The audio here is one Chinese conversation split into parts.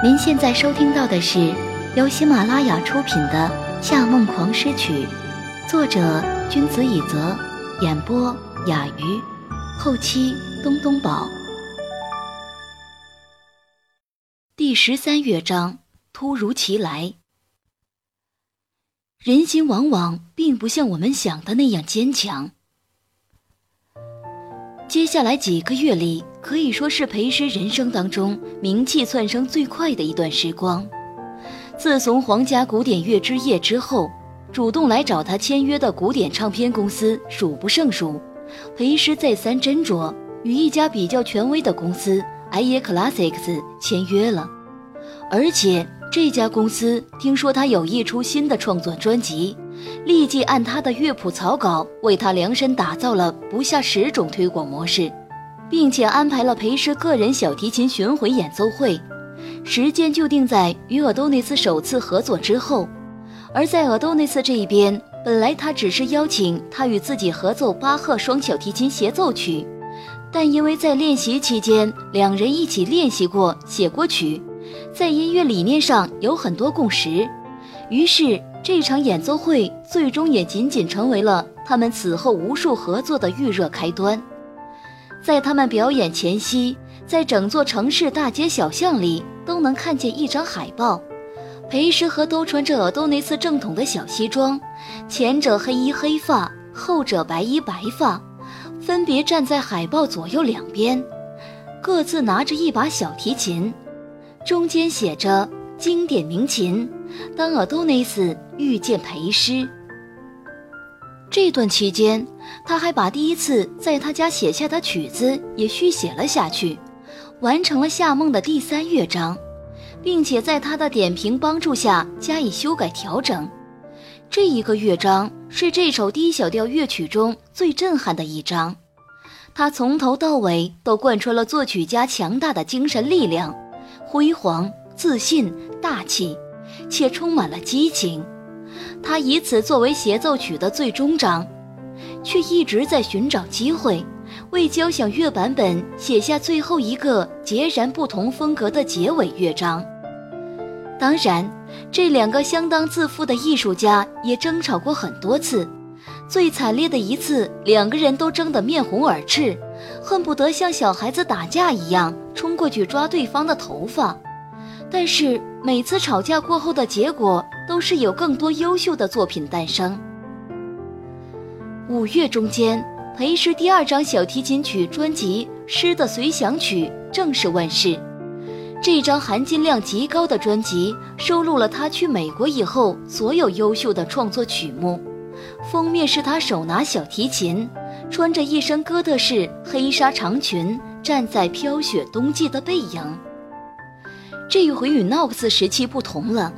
您现在收听到的是由喜马拉雅出品的《夏梦狂诗曲》，作者君子以泽，演播雅鱼，后期东东宝。第十三乐章：突如其来。人心往往并不像我们想的那样坚强。接下来几个月里，可以说是裴师人生当中名气窜升最快的一段时光。自从皇家古典乐之夜之后，主动来找他签约的古典唱片公司数不胜数。裴师再三斟酌，与一家比较权威的公司 i e Classics 签约了，而且这家公司听说他有意出新的创作专辑。立即按他的乐谱草稿为他量身打造了不下十种推广模式，并且安排了裴师个人小提琴巡回演奏会，时间就定在与尔多内斯首次合作之后。而在尔多内斯这一边，本来他只是邀请他与自己合奏巴赫双小提琴协奏曲，但因为在练习期间两人一起练习过、写过曲，在音乐理念上有很多共识，于是。这场演奏会最终也仅仅成为了他们此后无数合作的预热开端。在他们表演前夕，在整座城市大街小巷里都能看见一张海报，裴时和都穿着尔多内斯正统的小西装，前者黑衣黑发，后者白衣白发，分别站在海报左右两边，各自拿着一把小提琴，中间写着“经典名琴”。当尔多内斯遇见裴师，这段期间，他还把第一次在他家写下的曲子也续写了下去，完成了夏梦的第三乐章，并且在他的点评帮助下加以修改调整。这一个乐章是这首低小调乐曲中最震撼的一章，它从头到尾都贯穿了作曲家强大的精神力量，辉煌、自信、大气。且充满了激情，他以此作为协奏曲的最终章，却一直在寻找机会，为交响乐版本写下最后一个截然不同风格的结尾乐章。当然，这两个相当自负的艺术家也争吵过很多次，最惨烈的一次，两个人都争得面红耳赤，恨不得像小孩子打架一样冲过去抓对方的头发。但是每次吵架过后的结果都是有更多优秀的作品诞生。五月中间，裴师第二张小提琴曲专辑《诗的随想曲》正式问世。这张含金量极高的专辑收录了他去美国以后所有优秀的创作曲目。封面是他手拿小提琴，穿着一身哥特式黑纱长裙，站在飘雪冬季的背影。这一回与 Nox 时期不同了，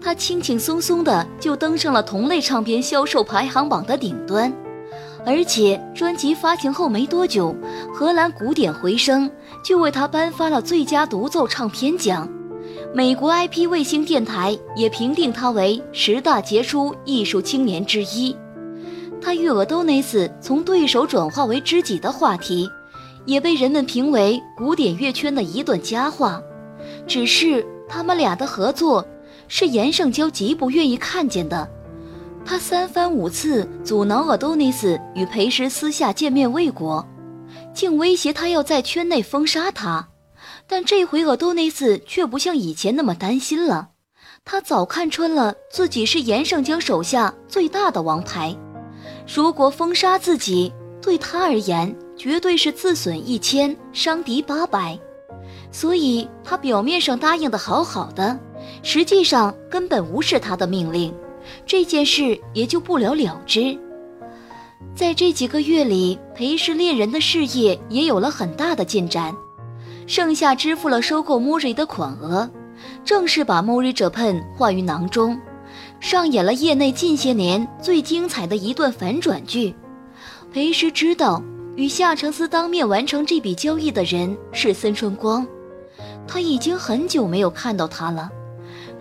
他轻轻松松的就登上了同类唱片销售排行榜的顶端，而且专辑发行后没多久，荷兰古典回声就为他颁发了最佳独奏唱片奖，美国 IP 卫星电台也评定他为十大杰出艺术青年之一。他与尔多内斯从对手转化为知己的话题，也被人们评为古典乐圈的一段佳话。只是他们俩的合作，是严胜娇极不愿意看见的。他三番五次阻挠尔多尼斯与裴师私下见面未果，竟威胁他要在圈内封杀他。但这回尔多尼斯却不像以前那么担心了，他早看穿了自己是严胜娇手下最大的王牌。如果封杀自己，对他而言绝对是自损一千，伤敌八百。所以，他表面上答应的好好的，实际上根本无视他的命令，这件事也就不了了之。在这几个月里，裴氏恋人的事业也有了很大的进展，盛夏支付了收购 Mori 的款额，正式把 Mori Japan 化于囊中，上演了业内近些年最精彩的一段反转剧。裴石知道，与夏承思当面完成这笔交易的人是森春光。他已经很久没有看到他了。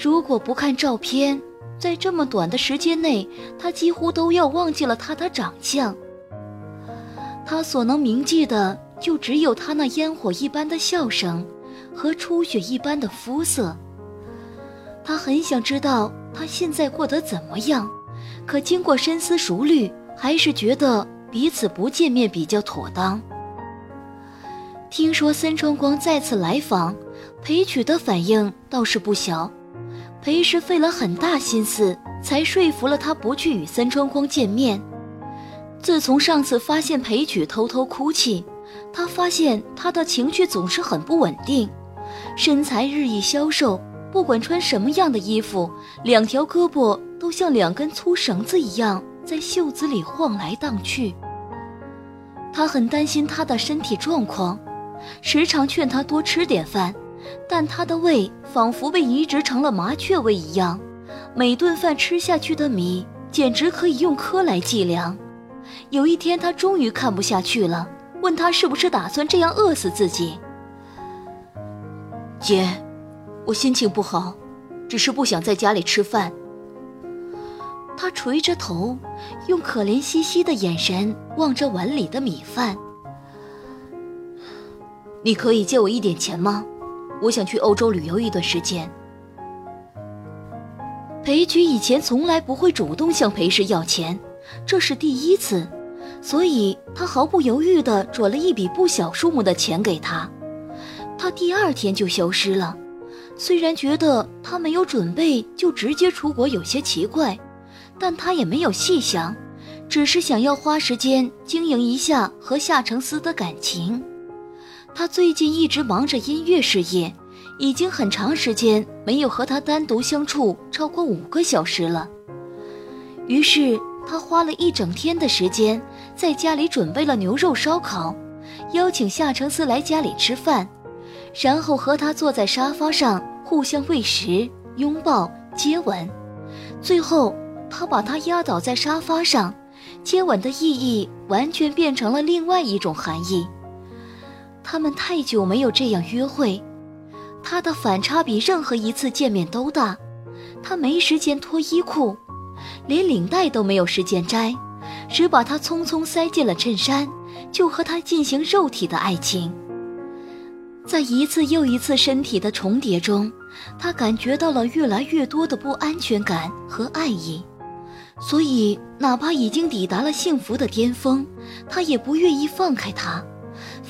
如果不看照片，在这么短的时间内，他几乎都要忘记了他的长相。他所能铭记的，就只有他那烟火一般的笑声，和初雪一般的肤色。他很想知道他现在过得怎么样，可经过深思熟虑，还是觉得彼此不见面比较妥当。听说森川光再次来访，裴曲的反应倒是不小。裴氏费了很大心思，才说服了他不去与三川光见面。自从上次发现裴曲偷偷哭泣，他发现他的情绪总是很不稳定，身材日益消瘦。不管穿什么样的衣服，两条胳膊都像两根粗绳子一样在袖子里晃来荡去。他很担心他的身体状况，时常劝他多吃点饭，但他的胃仿佛被移植成了麻雀胃一样，每顿饭吃下去的米简直可以用颗来计量。有一天，他终于看不下去了，问他是不是打算这样饿死自己。姐。我心情不好，只是不想在家里吃饭。他垂着头，用可怜兮兮的眼神望着碗里的米饭。你可以借我一点钱吗？我想去欧洲旅游一段时间。裴局以前从来不会主动向裴氏要钱，这是第一次，所以他毫不犹豫地转了一笔不小数目的钱给他。他第二天就消失了。虽然觉得他没有准备就直接出国有些奇怪，但他也没有细想，只是想要花时间经营一下和夏承思的感情。他最近一直忙着音乐事业，已经很长时间没有和他单独相处超过五个小时了。于是他花了一整天的时间在家里准备了牛肉烧烤，邀请夏承思来家里吃饭，然后和他坐在沙发上。互相喂食、拥抱、接吻，最后他把她压倒在沙发上。接吻的意义完全变成了另外一种含义。他们太久没有这样约会，他的反差比任何一次见面都大。他没时间脱衣裤，连领带都没有时间摘，只把它匆匆塞进了衬衫，就和他进行肉体的爱情。在一次又一次身体的重叠中。他感觉到了越来越多的不安全感和爱意，所以哪怕已经抵达了幸福的巅峰，他也不愿意放开他，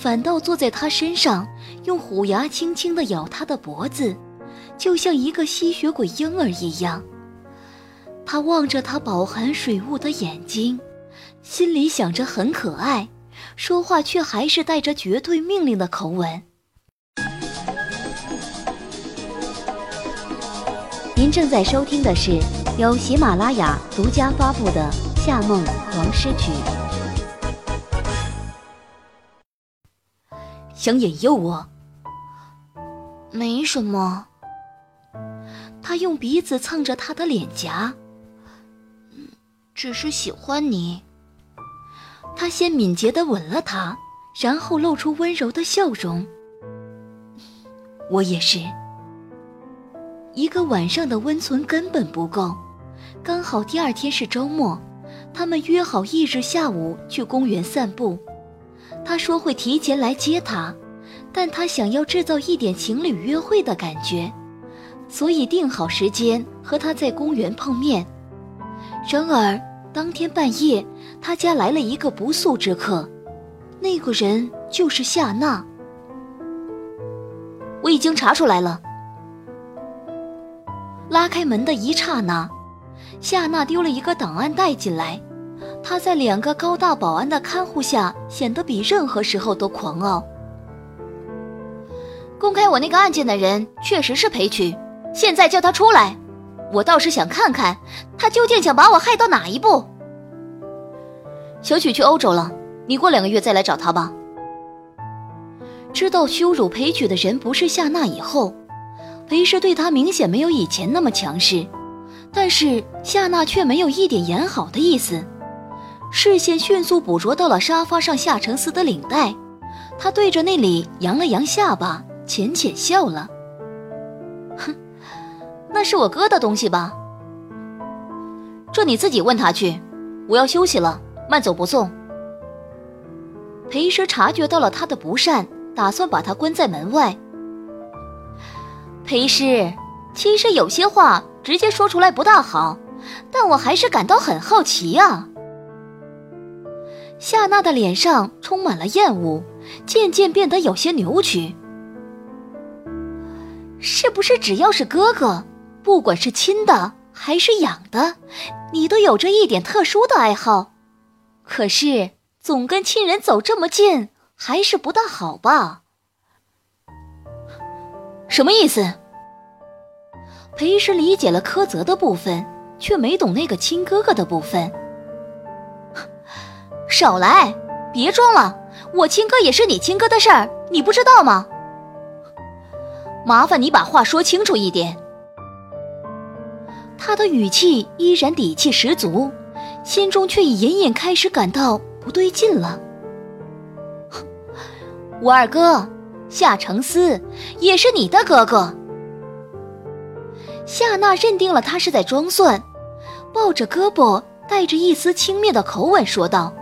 反倒坐在他身上，用虎牙轻轻地咬他的脖子，就像一个吸血鬼婴儿一样。他望着他饱含水雾的眼睛，心里想着很可爱，说话却还是带着绝对命令的口吻。您正在收听的是由喜马拉雅独家发布的《夏梦王诗曲》。想引诱我？没什么。他用鼻子蹭着他的脸颊，只是喜欢你。他先敏捷的吻了她，然后露出温柔的笑容。我也是。一个晚上的温存根本不够，刚好第二天是周末，他们约好翌日下午去公园散步。他说会提前来接他，但他想要制造一点情侣约会的感觉，所以定好时间和他在公园碰面。然而当天半夜，他家来了一个不速之客，那个人就是夏娜。我已经查出来了。拉开门的一刹那，夏娜丢了一个档案袋进来。他在两个高大保安的看护下，显得比任何时候都狂傲。公开我那个案件的人确实是裴曲，现在叫他出来，我倒是想看看他究竟想把我害到哪一步。小曲去欧洲了，你过两个月再来找他吧。知道羞辱裴曲的人不是夏娜以后。裴氏对他明显没有以前那么强势，但是夏娜却没有一点演好的意思，视线迅速捕捉到了沙发上夏承思的领带，他对着那里扬了扬下巴，浅浅笑了。哼，那是我哥的东西吧？这你自己问他去，我要休息了，慢走不送。裴师察觉到了他的不善，打算把他关在门外。裴师，其实有些话直接说出来不大好，但我还是感到很好奇啊。夏娜的脸上充满了厌恶，渐渐变得有些扭曲。是不是只要是哥哥，不管是亲的还是养的，你都有着一点特殊的爱好？可是总跟亲人走这么近，还是不大好吧？什么意思？裴师理解了苛责的部分，却没懂那个亲哥哥的部分。少来，别装了，我亲哥也是你亲哥的事儿，你不知道吗？麻烦你把话说清楚一点。他的语气依然底气十足，心中却已隐隐开始感到不对劲了。我二哥。夏承思也是你的哥哥。夏娜认定了他是在装蒜，抱着胳膊，带着一丝轻蔑的口吻说道：“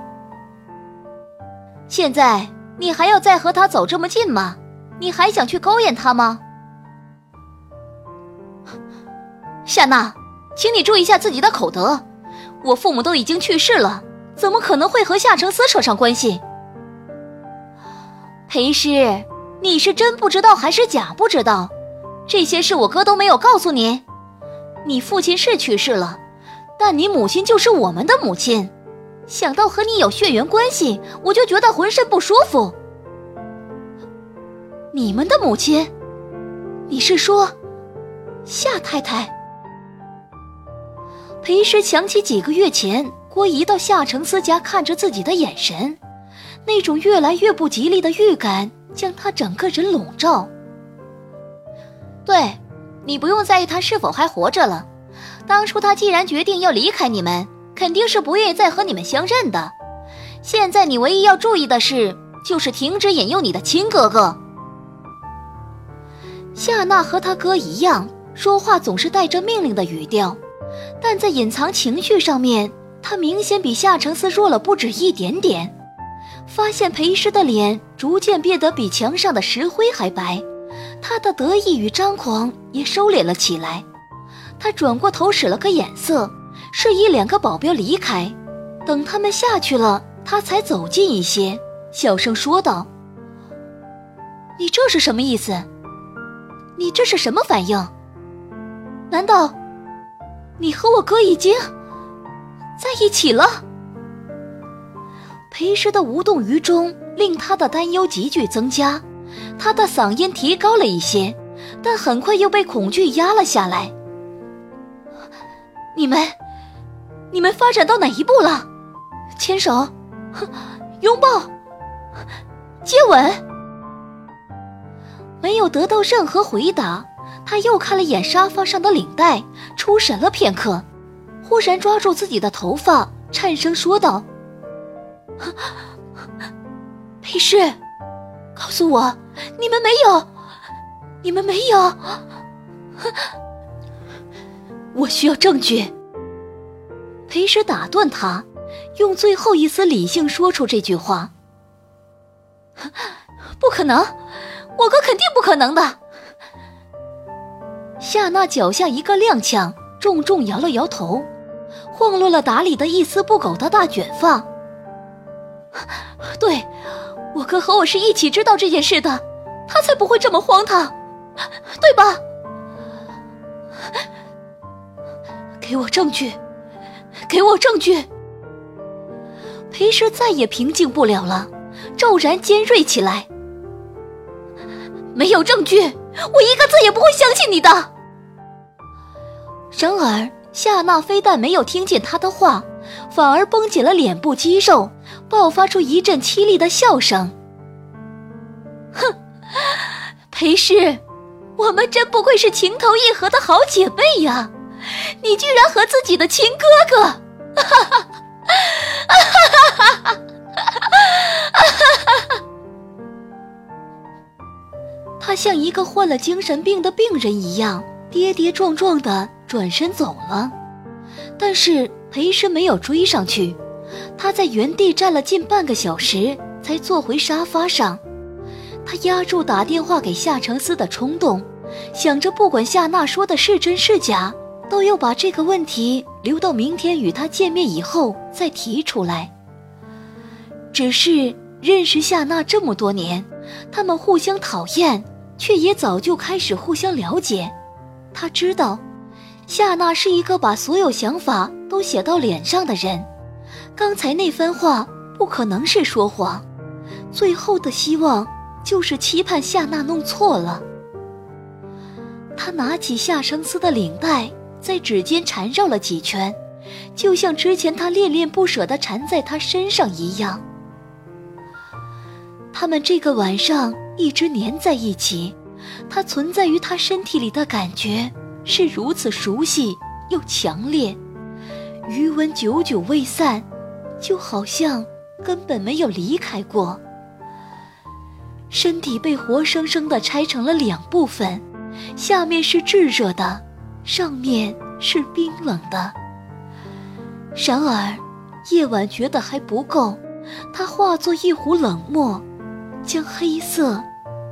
现在你还要再和他走这么近吗？你还想去勾引他吗？”夏娜，请你注意一下自己的口德。我父母都已经去世了，怎么可能会和夏承思扯上关系？裴师。你是真不知道还是假不知道？这些事我哥都没有告诉你。你父亲是去世了，但你母亲就是我们的母亲。想到和你有血缘关系，我就觉得浑身不舒服。你们的母亲？你是说夏太太？裴师想起几个月前郭姨到夏承思家看着自己的眼神，那种越来越不吉利的预感。将他整个人笼罩。对，你不用在意他是否还活着了。当初他既然决定要离开你们，肯定是不愿意再和你们相认的。现在你唯一要注意的是，就是停止引诱你的亲哥哥。夏娜和他哥一样，说话总是带着命令的语调，但在隐藏情绪上面，他明显比夏承思弱了不止一点点。发现裴师的脸逐渐变得比墙上的石灰还白，他的得意与张狂也收敛了起来。他转过头使了个眼色，示意两个保镖离开。等他们下去了，他才走近一些，小声说道：“你这是什么意思？你这是什么反应？难道你和我哥已经在一起了？”裴时的无动于衷令他的担忧急剧增加，他的嗓音提高了一些，但很快又被恐惧压了下来。你们，你们发展到哪一步了？牵手，拥抱，接吻？没有得到任何回答，他又看了眼沙发上的领带，出神了片刻，忽然抓住自己的头发，颤声说道。裴氏，告诉我，你们没有，你们没有。我需要证据。裴时打断他，用最后一丝理性说出这句话：“ 不可能，我哥肯定不可能的。”夏娜脚下一个踉跄，重重摇了摇头，晃落了打理的一丝不苟的大卷发。对，我哥和我是一起知道这件事的，他才不会这么荒唐，对吧？给我证据，给我证据！裴师再也平静不了了，骤然尖锐起来。没有证据，我一个字也不会相信你的。然而夏娜非但没有听见他的话，反而绷紧了脸部肌肉。爆发出一阵凄厉的笑声。哼，裴氏，我们真不愧是情投意合的好姐妹呀！你居然和自己的亲哥哥，像一个患了精神病的病人一样，跌跌撞撞的转身走了。但是裴氏没有追上去。他在原地站了近半个小时，才坐回沙发上。他压住打电话给夏承思的冲动，想着不管夏娜说的是真是假，都要把这个问题留到明天与他见面以后再提出来。只是认识夏娜这么多年，他们互相讨厌，却也早就开始互相了解。他知道，夏娜是一个把所有想法都写到脸上的人，刚才那番话不可能是说谎。最后的希望就是期盼夏娜弄错了。他拿起夏承思的领带，在指尖缠绕了几圈，就像之前他恋恋不舍地缠在他身上一样。他们这个晚上一直粘在一起，他存在于他身体里的感觉是如此熟悉又强烈，余温久久未散，就好像根本没有离开过。身体被活生生的拆成了两部分，下面是炙热的，上面是冰冷的。然而，夜晚觉得还不够，它化作一壶冷漠。将黑色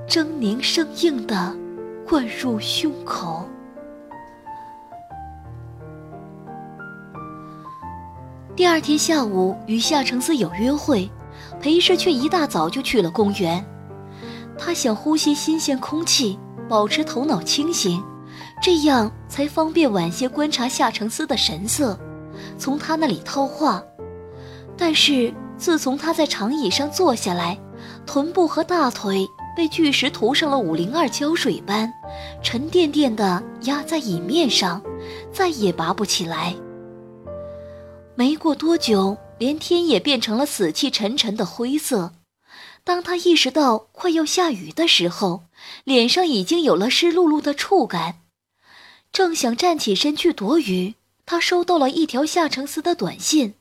狰狞生硬的灌入胸口。第二天下午与夏承思有约会，裴氏却一大早就去了公园。他想呼吸新鲜空气，保持头脑清醒，这样才方便晚些观察夏承思的神色，从他那里套话。但是自从他在长椅上坐下来，臀部和大腿被巨石涂上了五零二胶水般，沉甸甸地压在椅面上，再也拔不起来。没过多久，连天也变成了死气沉沉的灰色。当他意识到快要下雨的时候，脸上已经有了湿漉漉的触感。正想站起身去躲雨，他收到了一条夏承思的短信：“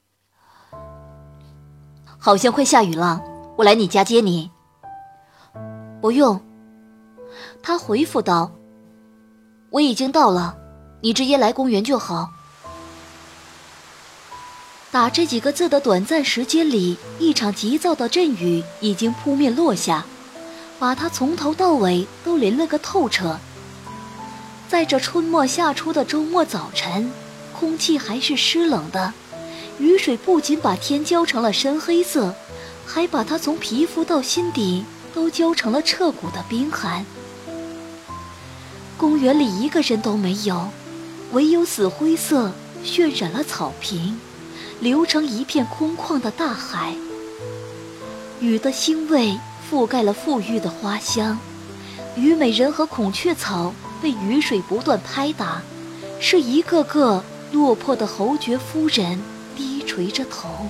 好像快下雨了。”我来你家接你。不用，他回复道：“我已经到了，你直接来公园就好。”打这几个字的短暂时间里，一场急躁的阵雨已经扑面落下，把他从头到尾都淋了个透彻。在这春末夏初的周末早晨，空气还是湿冷的，雨水不仅把天浇成了深黑色。还把他从皮肤到心底都浇成了彻骨的冰寒。公园里一个人都没有，唯有死灰色渲染了草坪，流成一片空旷的大海。雨的腥味覆盖了馥郁的花香，虞美人和孔雀草被雨水不断拍打，是一个个落魄的侯爵夫人低垂着头。